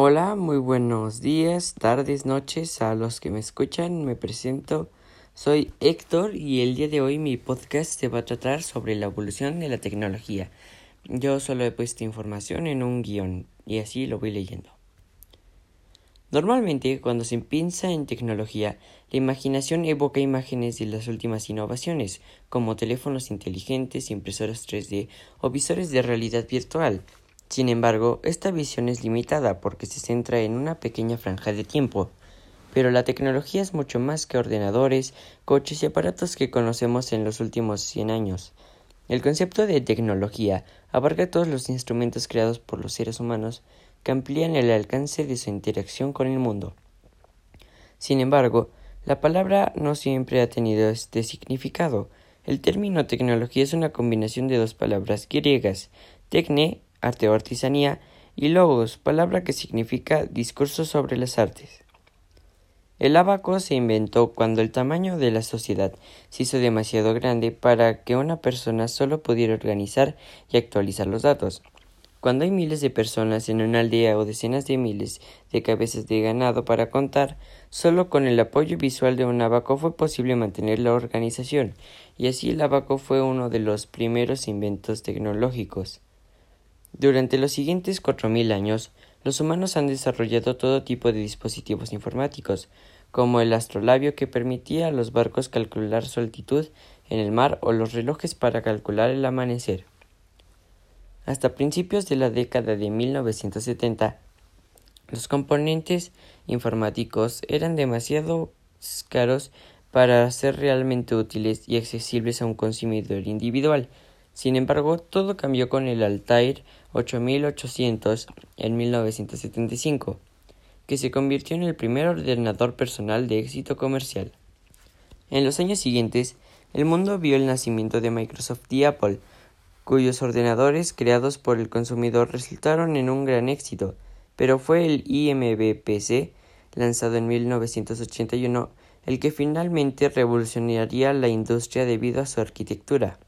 Hola, muy buenos días, tardes, noches a los que me escuchan. Me presento, soy Héctor y el día de hoy mi podcast se va a tratar sobre la evolución de la tecnología. Yo solo he puesto información en un guion y así lo voy leyendo. Normalmente, cuando se piensa en tecnología, la imaginación evoca imágenes de las últimas innovaciones, como teléfonos inteligentes, impresoras 3D o visores de realidad virtual. Sin embargo, esta visión es limitada porque se centra en una pequeña franja de tiempo. Pero la tecnología es mucho más que ordenadores, coches y aparatos que conocemos en los últimos 100 años. El concepto de tecnología abarca todos los instrumentos creados por los seres humanos que amplían el alcance de su interacción con el mundo. Sin embargo, la palabra no siempre ha tenido este significado. El término tecnología es una combinación de dos palabras griegas, tecne arte o artesanía, y logos, palabra que significa discurso sobre las artes. El abaco se inventó cuando el tamaño de la sociedad se hizo demasiado grande para que una persona solo pudiera organizar y actualizar los datos. Cuando hay miles de personas en una aldea o decenas de miles de cabezas de ganado para contar, solo con el apoyo visual de un abaco fue posible mantener la organización, y así el abaco fue uno de los primeros inventos tecnológicos. Durante los siguientes cuatro mil años, los humanos han desarrollado todo tipo de dispositivos informáticos, como el astrolabio que permitía a los barcos calcular su altitud en el mar o los relojes para calcular el amanecer. Hasta principios de la década de 1970, los componentes informáticos eran demasiado caros para ser realmente útiles y accesibles a un consumidor individual, sin embargo, todo cambió con el Altair 8800 en 1975, que se convirtió en el primer ordenador personal de éxito comercial. En los años siguientes, el mundo vio el nacimiento de Microsoft y Apple, cuyos ordenadores creados por el consumidor resultaron en un gran éxito, pero fue el IMBPC, lanzado en 1981, el que finalmente revolucionaría la industria debido a su arquitectura.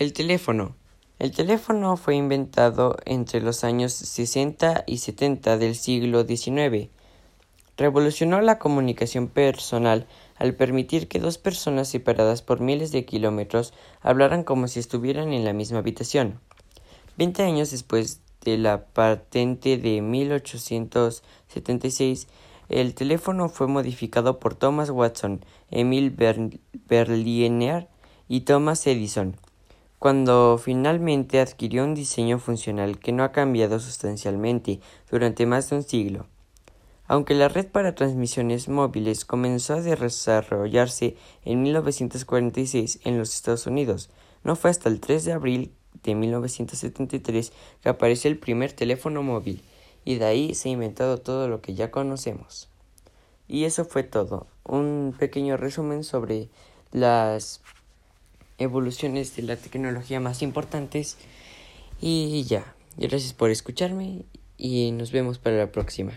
El teléfono. El teléfono fue inventado entre los años 60 y 70 del siglo XIX. Revolucionó la comunicación personal al permitir que dos personas separadas por miles de kilómetros hablaran como si estuvieran en la misma habitación. Veinte años después de la patente de 1876, el teléfono fue modificado por Thomas Watson, Emil Berliner y Thomas Edison cuando finalmente adquirió un diseño funcional que no ha cambiado sustancialmente durante más de un siglo. Aunque la red para transmisiones móviles comenzó a desarrollarse en 1946 en los Estados Unidos, no fue hasta el 3 de abril de 1973 que apareció el primer teléfono móvil, y de ahí se ha inventado todo lo que ya conocemos. Y eso fue todo, un pequeño resumen sobre las evoluciones de la tecnología más importantes. Y ya, gracias por escucharme y nos vemos para la próxima.